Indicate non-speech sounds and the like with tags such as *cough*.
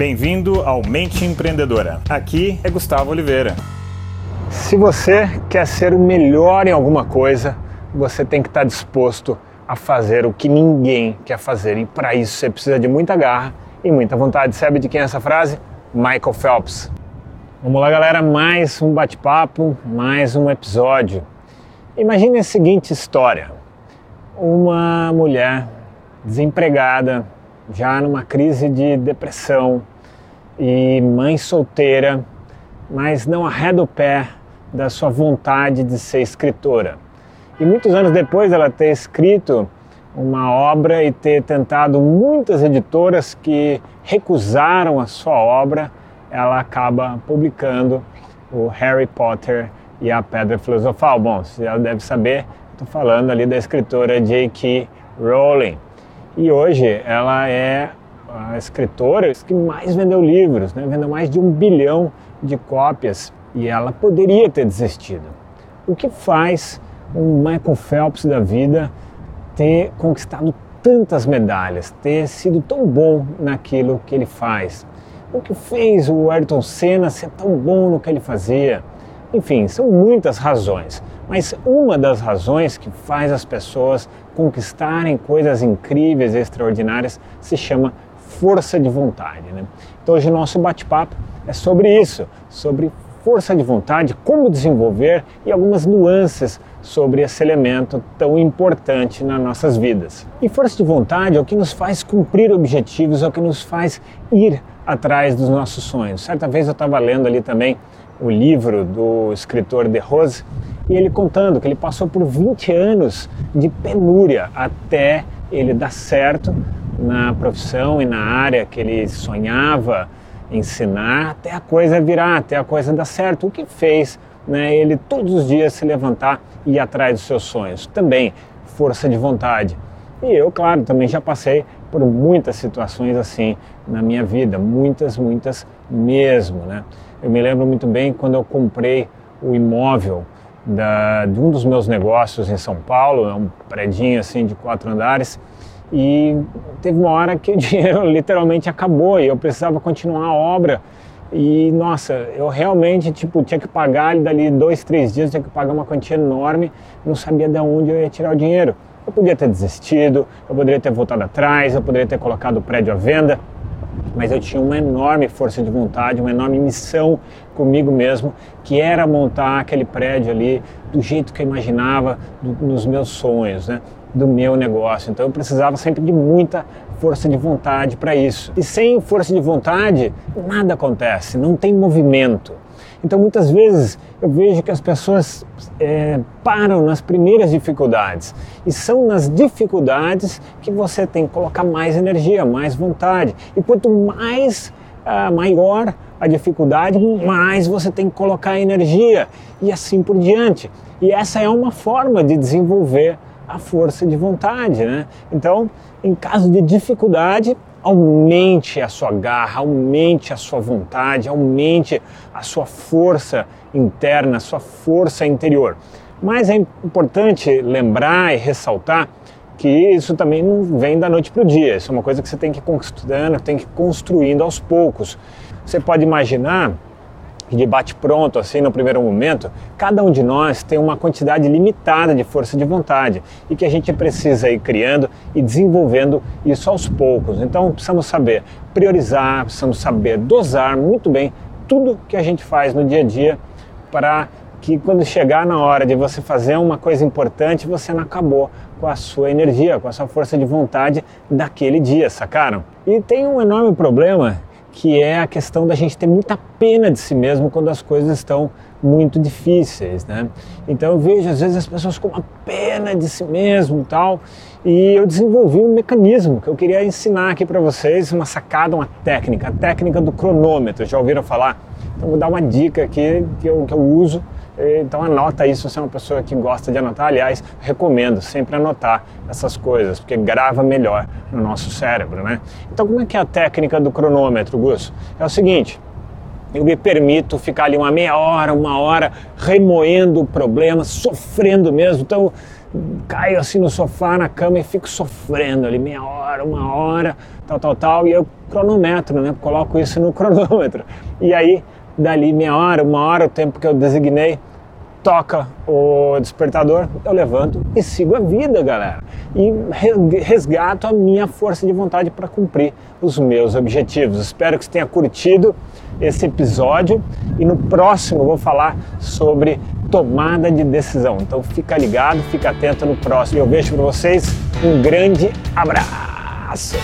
Bem-vindo ao Mente Empreendedora. Aqui é Gustavo Oliveira. Se você quer ser o melhor em alguma coisa, você tem que estar disposto a fazer o que ninguém quer fazer. E para isso você precisa de muita garra e muita vontade. Sabe de quem é essa frase? Michael Phelps. Vamos lá, galera, mais um bate-papo, mais um episódio. Imagine a seguinte história: uma mulher desempregada, já numa crise de depressão e mãe solteira, mas não arreda o pé da sua vontade de ser escritora. E muitos anos depois ela ter escrito uma obra e ter tentado muitas editoras que recusaram a sua obra, ela acaba publicando o Harry Potter e a Pedra Filosofal. Bom, você já deve saber, estou falando ali da escritora J.K. Rowling. E hoje ela é a escritora que mais vendeu livros, né? vendeu mais de um bilhão de cópias e ela poderia ter desistido. O que faz um Michael Phelps da vida ter conquistado tantas medalhas, ter sido tão bom naquilo que ele faz? O que fez o Ayrton Senna ser tão bom no que ele fazia? Enfim, são muitas razões, mas uma das razões que faz as pessoas conquistarem coisas incríveis e extraordinárias se chama força de vontade. Né? Então hoje o nosso bate-papo é sobre isso, sobre força de vontade, como desenvolver e algumas nuances sobre esse elemento tão importante nas nossas vidas. E força de vontade é o que nos faz cumprir objetivos, é o que nos faz ir atrás dos nossos sonhos. Certa vez eu estava lendo ali também o livro do escritor De Rose e ele contando que ele passou por 20 anos de penúria até ele dar certo na profissão e na área que ele sonhava ensinar, até a coisa virar, até a coisa dar certo. O que fez né, ele todos os dias se levantar e ir atrás dos seus sonhos? Também força de vontade. E eu, claro, também já passei por muitas situações assim na minha vida, muitas, muitas mesmo, né? Eu me lembro muito bem quando eu comprei o imóvel da, de um dos meus negócios em São Paulo, é um predinho assim de quatro andares, e teve uma hora que o *laughs* dinheiro literalmente acabou e eu precisava continuar a obra. E nossa, eu realmente tipo tinha que pagar dali dois, três dias, tinha que pagar uma quantia enorme, não sabia de onde eu ia tirar o dinheiro. Eu podia ter desistido, eu poderia ter voltado atrás, eu poderia ter colocado o prédio à venda, mas eu tinha uma enorme força de vontade, uma enorme missão comigo mesmo, que era montar aquele prédio ali do jeito que eu imaginava, do, nos meus sonhos, né? Do meu negócio. Então eu precisava sempre de muita força de vontade para isso. E sem força de vontade, nada acontece, não tem movimento. Então muitas vezes eu vejo que as pessoas é, param nas primeiras dificuldades e são nas dificuldades que você tem que colocar mais energia, mais vontade. E quanto mais ah, maior a dificuldade, mais você tem que colocar energia e assim por diante. E essa é uma forma de desenvolver a força de vontade, né? Então, em caso de dificuldade, aumente a sua garra, aumente a sua vontade, aumente a sua força interna, a sua força interior. Mas é importante lembrar e ressaltar que isso também não vem da noite para o dia. Isso é uma coisa que você tem que ir conquistando, tem que ir construindo aos poucos. Você pode imaginar de bate-pronto, assim, no primeiro momento, cada um de nós tem uma quantidade limitada de força de vontade e que a gente precisa ir criando e desenvolvendo isso aos poucos. Então, precisamos saber priorizar, precisamos saber dosar muito bem tudo que a gente faz no dia a dia para que quando chegar na hora de você fazer uma coisa importante, você não acabou com a sua energia, com a sua força de vontade daquele dia, sacaram? E tem um enorme problema que é a questão da gente ter muita pena de si mesmo quando as coisas estão muito difíceis, né? Então eu vejo às vezes as pessoas com uma pena de si mesmo e tal, e eu desenvolvi um mecanismo que eu queria ensinar aqui para vocês, uma sacada, uma técnica, a técnica do cronômetro. Já ouviram falar? Então vou dar uma dica aqui que eu, que eu uso então anota isso, se é uma pessoa que gosta de anotar. Aliás, recomendo sempre anotar essas coisas, porque grava melhor no nosso cérebro, né? Então como é que é a técnica do cronômetro, Gus? É o seguinte, eu me permito ficar ali uma meia hora, uma hora, remoendo o problema, sofrendo mesmo. Então, caio assim no sofá, na cama e fico sofrendo ali meia hora, uma hora, tal, tal, tal, e eu cronometro, né? Coloco isso no *laughs* cronômetro. E aí, dali meia hora, uma hora, o tempo que eu designei, toca o despertador, eu levanto e sigo a vida, galera. E resgato a minha força de vontade para cumprir os meus objetivos. Espero que você tenha curtido esse episódio e no próximo vou falar sobre tomada de decisão. Então fica ligado, fica atento no próximo. Eu vejo para vocês um grande abraço.